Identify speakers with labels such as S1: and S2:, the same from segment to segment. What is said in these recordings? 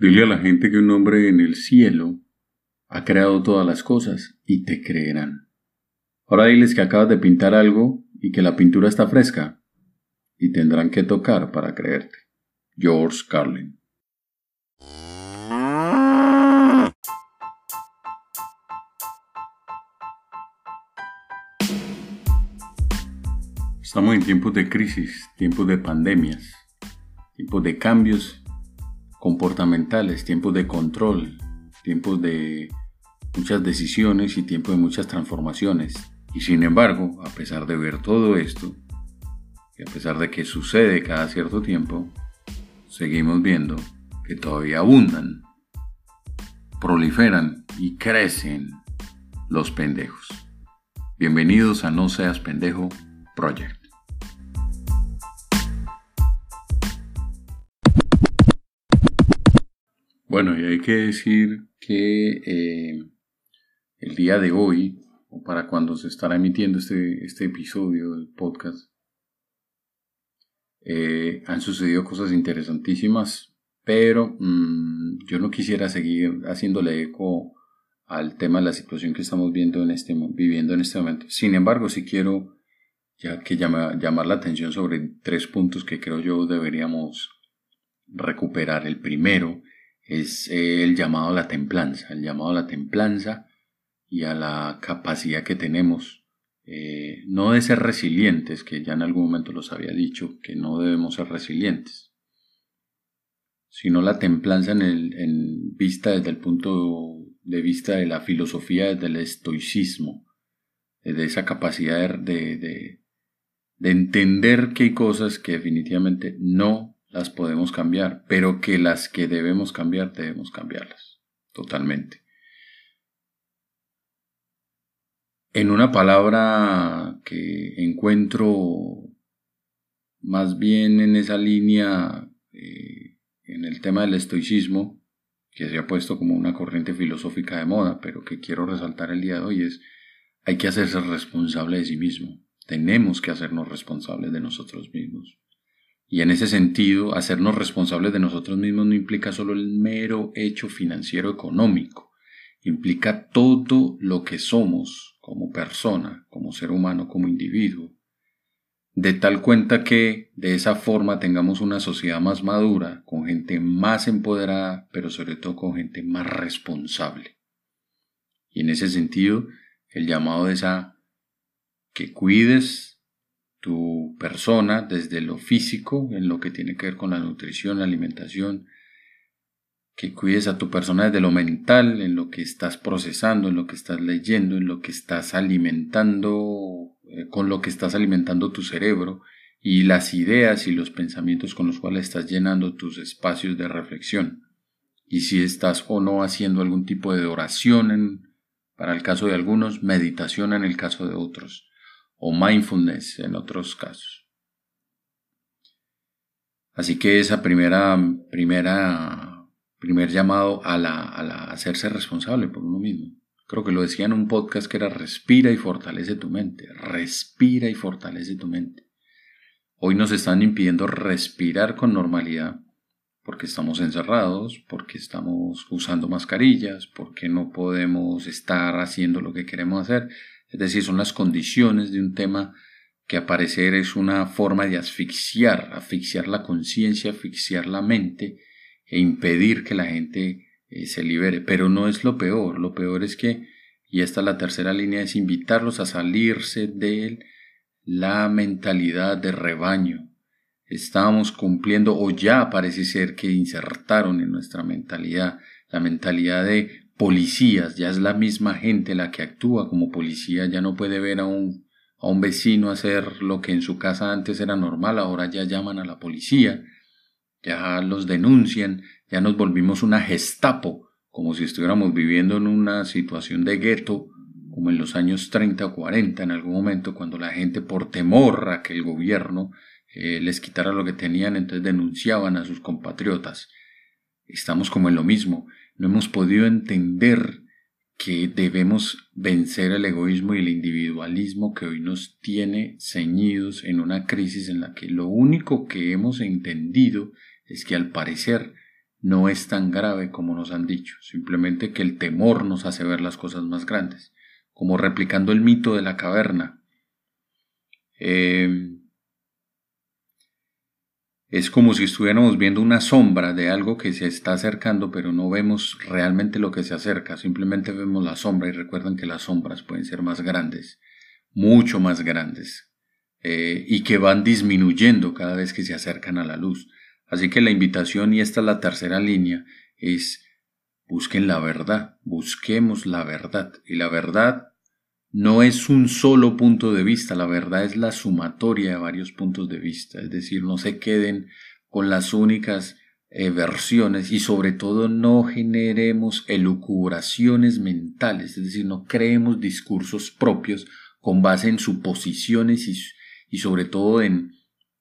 S1: Dile a la gente que un hombre en el cielo ha creado todas las cosas y te creerán. Ahora diles que acabas de pintar algo y que la pintura está fresca y tendrán que tocar para creerte. George Carlin. Estamos en tiempos de crisis, tiempos de pandemias, tiempos de cambios comportamentales, tiempos de control, tiempos de muchas decisiones y tiempos de muchas transformaciones. Y sin embargo, a pesar de ver todo esto, y a pesar de que sucede cada cierto tiempo, seguimos viendo que todavía abundan, proliferan y crecen los pendejos. Bienvenidos a No Seas Pendejo Project. Bueno, y hay que decir que eh, el día de hoy, o para cuando se estará emitiendo este, este episodio del podcast, eh, han sucedido cosas interesantísimas, pero mm, yo no quisiera seguir haciéndole eco al tema de la situación que estamos viendo en este, viviendo en este momento. Sin embargo, sí quiero ya que llamar la atención sobre tres puntos que creo yo deberíamos recuperar. El primero es eh, el llamado a la templanza, el llamado a la templanza y a la capacidad que tenemos, eh, no de ser resilientes, que ya en algún momento los había dicho, que no debemos ser resilientes, sino la templanza en, el, en vista desde el punto de vista de la filosofía, desde el estoicismo, de esa capacidad de, de, de entender que hay cosas que definitivamente no las podemos cambiar, pero que las que debemos cambiar debemos cambiarlas totalmente. En una palabra que encuentro más bien en esa línea, eh, en el tema del estoicismo, que se ha puesto como una corriente filosófica de moda, pero que quiero resaltar el día de hoy, es hay que hacerse responsable de sí mismo. Tenemos que hacernos responsables de nosotros mismos. Y en ese sentido, hacernos responsables de nosotros mismos no implica solo el mero hecho financiero económico, implica todo lo que somos como persona, como ser humano, como individuo. De tal cuenta que de esa forma tengamos una sociedad más madura, con gente más empoderada, pero sobre todo con gente más responsable. Y en ese sentido, el llamado es a que cuides tu persona desde lo físico, en lo que tiene que ver con la nutrición, la alimentación, que cuides a tu persona desde lo mental, en lo que estás procesando, en lo que estás leyendo, en lo que estás alimentando, eh, con lo que estás alimentando tu cerebro y las ideas y los pensamientos con los cuales estás llenando tus espacios de reflexión. Y si estás o no haciendo algún tipo de oración en, para el caso de algunos, meditación en el caso de otros o mindfulness en otros casos. Así que esa primera, primera, primer llamado a la, a la hacerse responsable por uno mismo. Creo que lo decía en un podcast que era respira y fortalece tu mente, respira y fortalece tu mente. Hoy nos están impidiendo respirar con normalidad porque estamos encerrados, porque estamos usando mascarillas, porque no podemos estar haciendo lo que queremos hacer, es decir, son las condiciones de un tema que aparecer es una forma de asfixiar, asfixiar la conciencia, asfixiar la mente e impedir que la gente eh, se libere. Pero no es lo peor, lo peor es que, y esta es la tercera línea, es invitarlos a salirse de la mentalidad de rebaño. Estamos cumpliendo, o ya parece ser que insertaron en nuestra mentalidad, la mentalidad de policías, ya es la misma gente la que actúa como policía, ya no puede ver a un, a un vecino hacer lo que en su casa antes era normal, ahora ya llaman a la policía, ya los denuncian, ya nos volvimos una gestapo, como si estuviéramos viviendo en una situación de gueto, como en los años 30 o 40 en algún momento, cuando la gente por temor a que el gobierno eh, les quitara lo que tenían, entonces denunciaban a sus compatriotas. Estamos como en lo mismo no hemos podido entender que debemos vencer el egoísmo y el individualismo que hoy nos tiene ceñidos en una crisis en la que lo único que hemos entendido es que al parecer no es tan grave como nos han dicho, simplemente que el temor nos hace ver las cosas más grandes, como replicando el mito de la caverna. Eh, es como si estuviéramos viendo una sombra de algo que se está acercando, pero no vemos realmente lo que se acerca, simplemente vemos la sombra y recuerden que las sombras pueden ser más grandes, mucho más grandes, eh, y que van disminuyendo cada vez que se acercan a la luz. Así que la invitación, y esta es la tercera línea, es busquen la verdad, busquemos la verdad. Y la verdad no es un solo punto de vista, la verdad es la sumatoria de varios puntos de vista. Es decir, no se queden con las únicas eh, versiones y sobre todo no generemos elucubraciones mentales, es decir, no creemos discursos propios con base en suposiciones y, y sobre todo en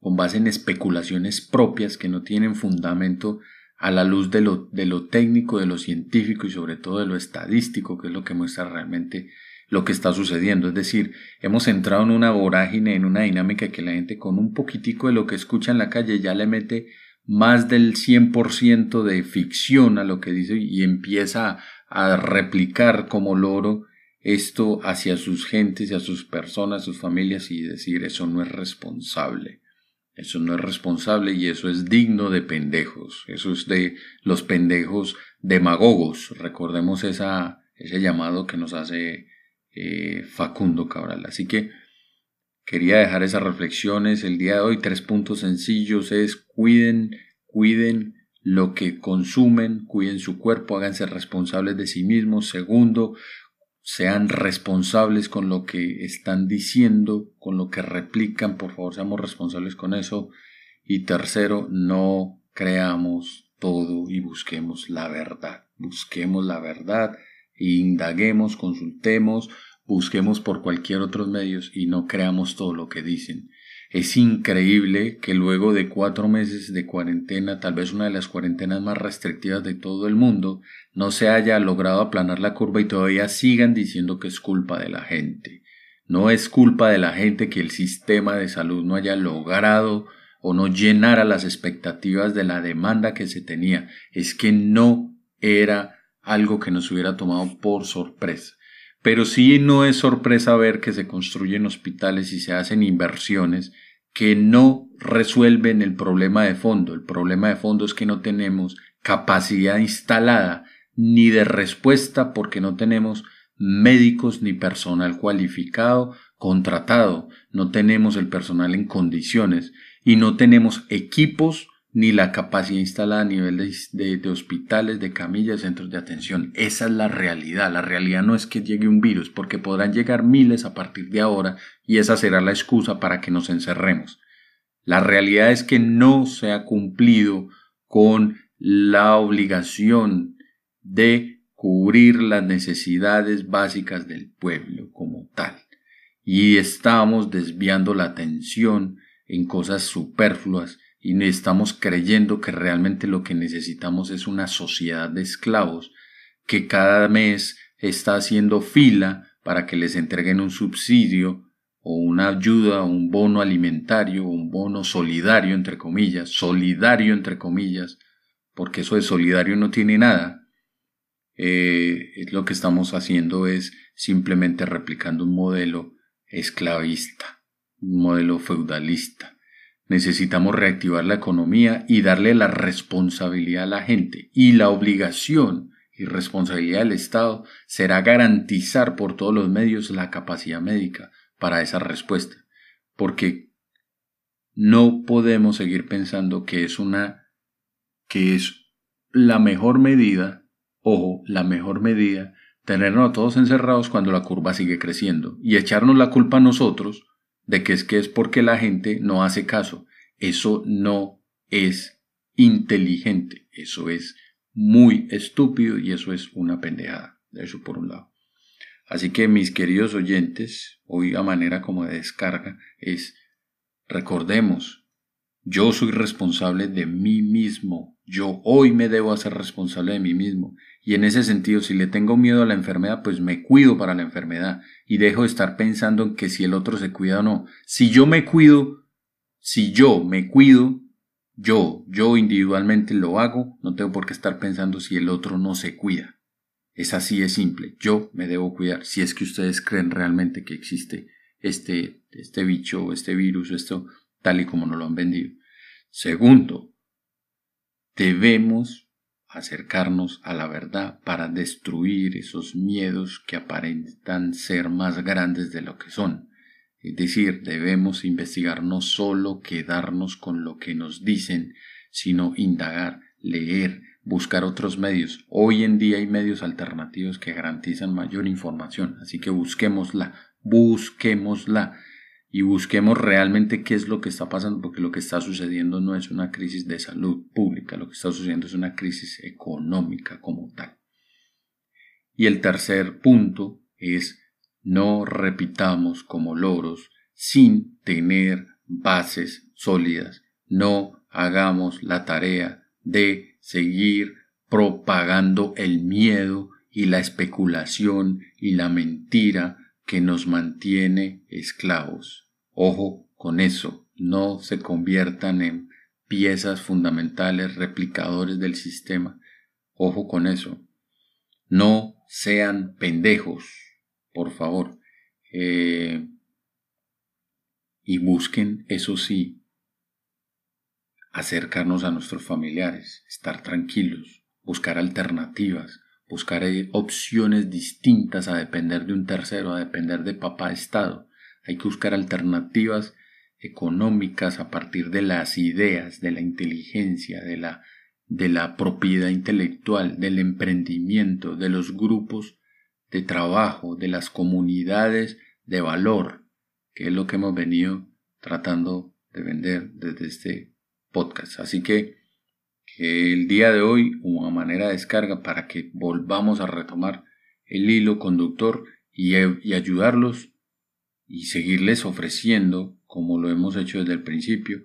S1: con base en especulaciones propias que no tienen fundamento a la luz de lo, de lo técnico, de lo científico y sobre todo de lo estadístico, que es lo que muestra realmente lo que está sucediendo. Es decir, hemos entrado en una vorágine, en una dinámica que la gente con un poquitico de lo que escucha en la calle ya le mete más del 100% de ficción a lo que dice y empieza a replicar como loro esto hacia sus gentes y a sus personas, sus familias y decir eso no es responsable. Eso no es responsable y eso es digno de pendejos. Eso es de los pendejos demagogos. Recordemos esa, ese llamado que nos hace eh, Facundo Cabral. Así que quería dejar esas reflexiones el día de hoy. Tres puntos sencillos es cuiden, cuiden lo que consumen, cuiden su cuerpo, háganse responsables de sí mismos. Segundo, sean responsables con lo que están diciendo, con lo que replican, por favor seamos responsables con eso. Y tercero, no creamos todo y busquemos la verdad. Busquemos la verdad, indaguemos, consultemos, busquemos por cualquier otro medios y no creamos todo lo que dicen. Es increíble que luego de cuatro meses de cuarentena, tal vez una de las cuarentenas más restrictivas de todo el mundo, no se haya logrado aplanar la curva y todavía sigan diciendo que es culpa de la gente. No es culpa de la gente que el sistema de salud no haya logrado o no llenara las expectativas de la demanda que se tenía. Es que no era algo que nos hubiera tomado por sorpresa. Pero sí no es sorpresa ver que se construyen hospitales y se hacen inversiones que no resuelven el problema de fondo. El problema de fondo es que no tenemos capacidad instalada ni de respuesta porque no tenemos médicos ni personal cualificado contratado, no tenemos el personal en condiciones y no tenemos equipos ni la capacidad instalada a nivel de, hospitales, de camillas, centros de atención. Esa es la realidad. La realidad no es que llegue un virus, porque podrán llegar miles a partir de ahora y esa será la excusa para que nos encerremos. La realidad es que no se ha cumplido con la obligación de cubrir las necesidades básicas del pueblo como tal. Y estamos desviando la atención en cosas superfluas y estamos creyendo que realmente lo que necesitamos es una sociedad de esclavos que cada mes está haciendo fila para que les entreguen un subsidio o una ayuda, un bono alimentario, un bono solidario, entre comillas, solidario, entre comillas, porque eso de solidario no tiene nada. Eh, lo que estamos haciendo es simplemente replicando un modelo esclavista, un modelo feudalista. Necesitamos reactivar la economía y darle la responsabilidad a la gente. Y la obligación y responsabilidad del Estado será garantizar por todos los medios la capacidad médica para esa respuesta. Porque no podemos seguir pensando que es una que es la mejor medida, ojo, la mejor medida, tenernos a todos encerrados cuando la curva sigue creciendo y echarnos la culpa a nosotros de que es que es porque la gente no hace caso. Eso no es inteligente, eso es muy estúpido y eso es una pendejada. Eso por un lado. Así que mis queridos oyentes, hoy a manera como de descarga es, recordemos, yo soy responsable de mí mismo, yo hoy me debo hacer responsable de mí mismo. Y en ese sentido, si le tengo miedo a la enfermedad, pues me cuido para la enfermedad y dejo de estar pensando en que si el otro se cuida o no. Si yo me cuido, si yo me cuido, Yo, yo individualmente lo hago, no tengo por qué estar pensando si el otro no se cuida. Es así de simple, yo me debo cuidar, si es que ustedes creen realmente que existe este, este bicho, este virus, esto tal y como nos lo han vendido. Segundo, debemos acercarnos a la verdad para destruir esos miedos que aparentan ser más grandes de lo que son. Es decir, debemos investigar no solo quedarnos con lo que nos dicen, sino indagar, leer, buscar otros medios. Hoy en día hay medios alternativos que garantizan mayor información, así que busquémosla, busquémosla y busquemos realmente qué es lo que está pasando, porque lo que está sucediendo no es una crisis de salud pública, lo que está sucediendo es una crisis económica como tal. Y el tercer punto es no repitamos como loros sin tener bases sólidas. No hagamos la tarea de seguir propagando el miedo y la especulación y la mentira que nos mantiene esclavos. Ojo con eso, no se conviertan en piezas fundamentales, replicadores del sistema. Ojo con eso. No sean pendejos, por favor. Eh, y busquen, eso sí, acercarnos a nuestros familiares, estar tranquilos, buscar alternativas, buscar opciones distintas a depender de un tercero, a depender de papá Estado. Hay que buscar alternativas económicas a partir de las ideas, de la inteligencia, de la, de la propiedad intelectual, del emprendimiento, de los grupos de trabajo, de las comunidades de valor, que es lo que hemos venido tratando de vender desde este podcast. Así que el día de hoy una manera de descarga para que volvamos a retomar el hilo conductor y, y ayudarlos y seguirles ofreciendo, como lo hemos hecho desde el principio,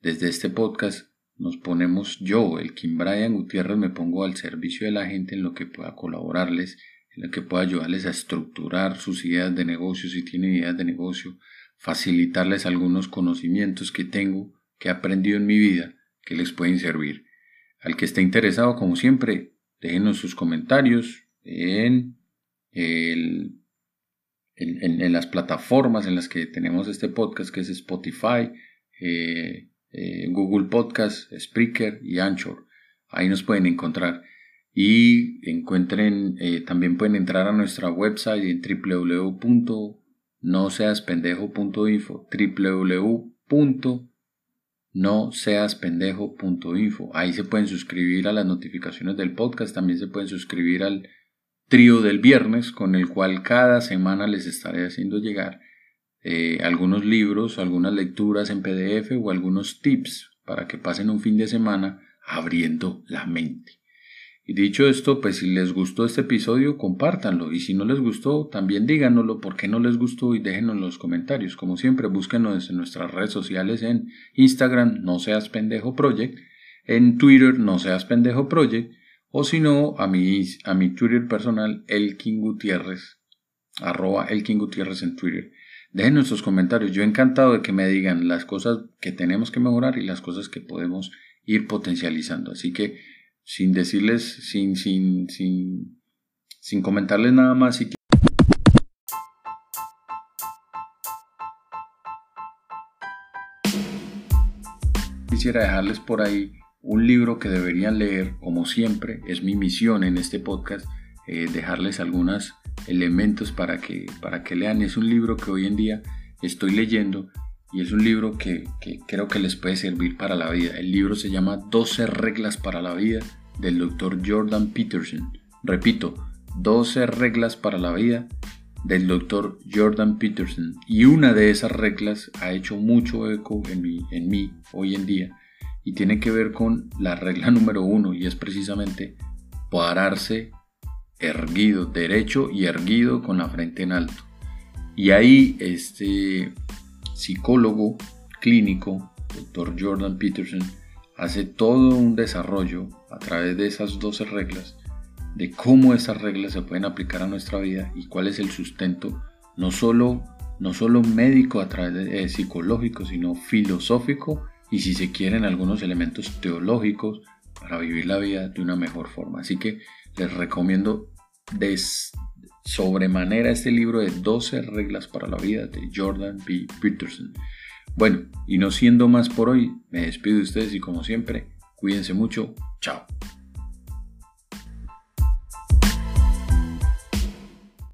S1: desde este podcast, nos ponemos yo, el Kim Brian Gutiérrez, me pongo al servicio de la gente en lo que pueda colaborarles, en lo que pueda ayudarles a estructurar sus ideas de negocio, si tienen ideas de negocio, facilitarles algunos conocimientos que tengo, que he aprendido en mi vida, que les pueden servir. Al que esté interesado, como siempre, déjenos sus comentarios en, las plataformas en las que tenemos este podcast, que es Spotify, eh, eh, Google Podcast, Spreaker y Anchor. Ahí nos pueden encontrar. Y encuentren, eh, también pueden entrar a nuestra website en www.noseaspendejo.info www no seas pendejo.info. Ahí se pueden suscribir a las notificaciones del podcast, también se pueden suscribir al trío del viernes con el cual cada semana les estaré haciendo llegar eh, algunos libros, algunas lecturas en PDF o algunos tips para que pasen un fin de semana abriendo la mente. Y dicho esto, pues si les gustó este episodio, compártanlo. Y si no les gustó, también díganoslo por qué no les gustó y déjenos en los comentarios. Como siempre, búsquenos en nuestras redes sociales en Instagram, no seas pendejo project, en Twitter, no seas pendejo project, o si no, a mi, a mi Twitter personal, Elkin Gutiérrez, arroba Elkin Gutiérrez en Twitter. Dejen nuestros comentarios. Yo encantado de que me digan las cosas que tenemos que mejorar y las cosas que podemos ir potencializando. Así que sin decirles, sin, sin, sin, sin comentarles nada más. Si quisiera dejarles por ahí un libro que deberían leer, como siempre, es mi misión en este podcast, eh, dejarles algunos elementos para que, para que lean. Es un libro que hoy en día estoy leyendo y es un libro que, creo que les puede servir para la vida. El libro se llama 12 reglas para la vida del doctor Jordan Peterson. Repito, 12 reglas para la vida del doctor Jordan Peterson. Y una de esas reglas ha hecho mucho eco en mí, en mí hoy en día y tiene que ver con la regla número uno y es precisamente pararse erguido, derecho y erguido con la frente en alto. Y ahí este psicólogo clínico, doctor Jordan Peterson, hace todo un desarrollo a través de esas 12 reglas de cómo esas reglas se pueden aplicar a nuestra vida y cuál es el sustento no solo, no solo médico a través de eh, psicológico, sino filosófico y si se quieren algunos elementos teológicos para vivir la vida de una mejor forma. Así que les recomiendo de sobremanera este libro de 12 reglas para la vida de Jordan B. Peterson. Bueno, y no siendo más por hoy, me despido de ustedes y como siempre, cuídense mucho. Chao.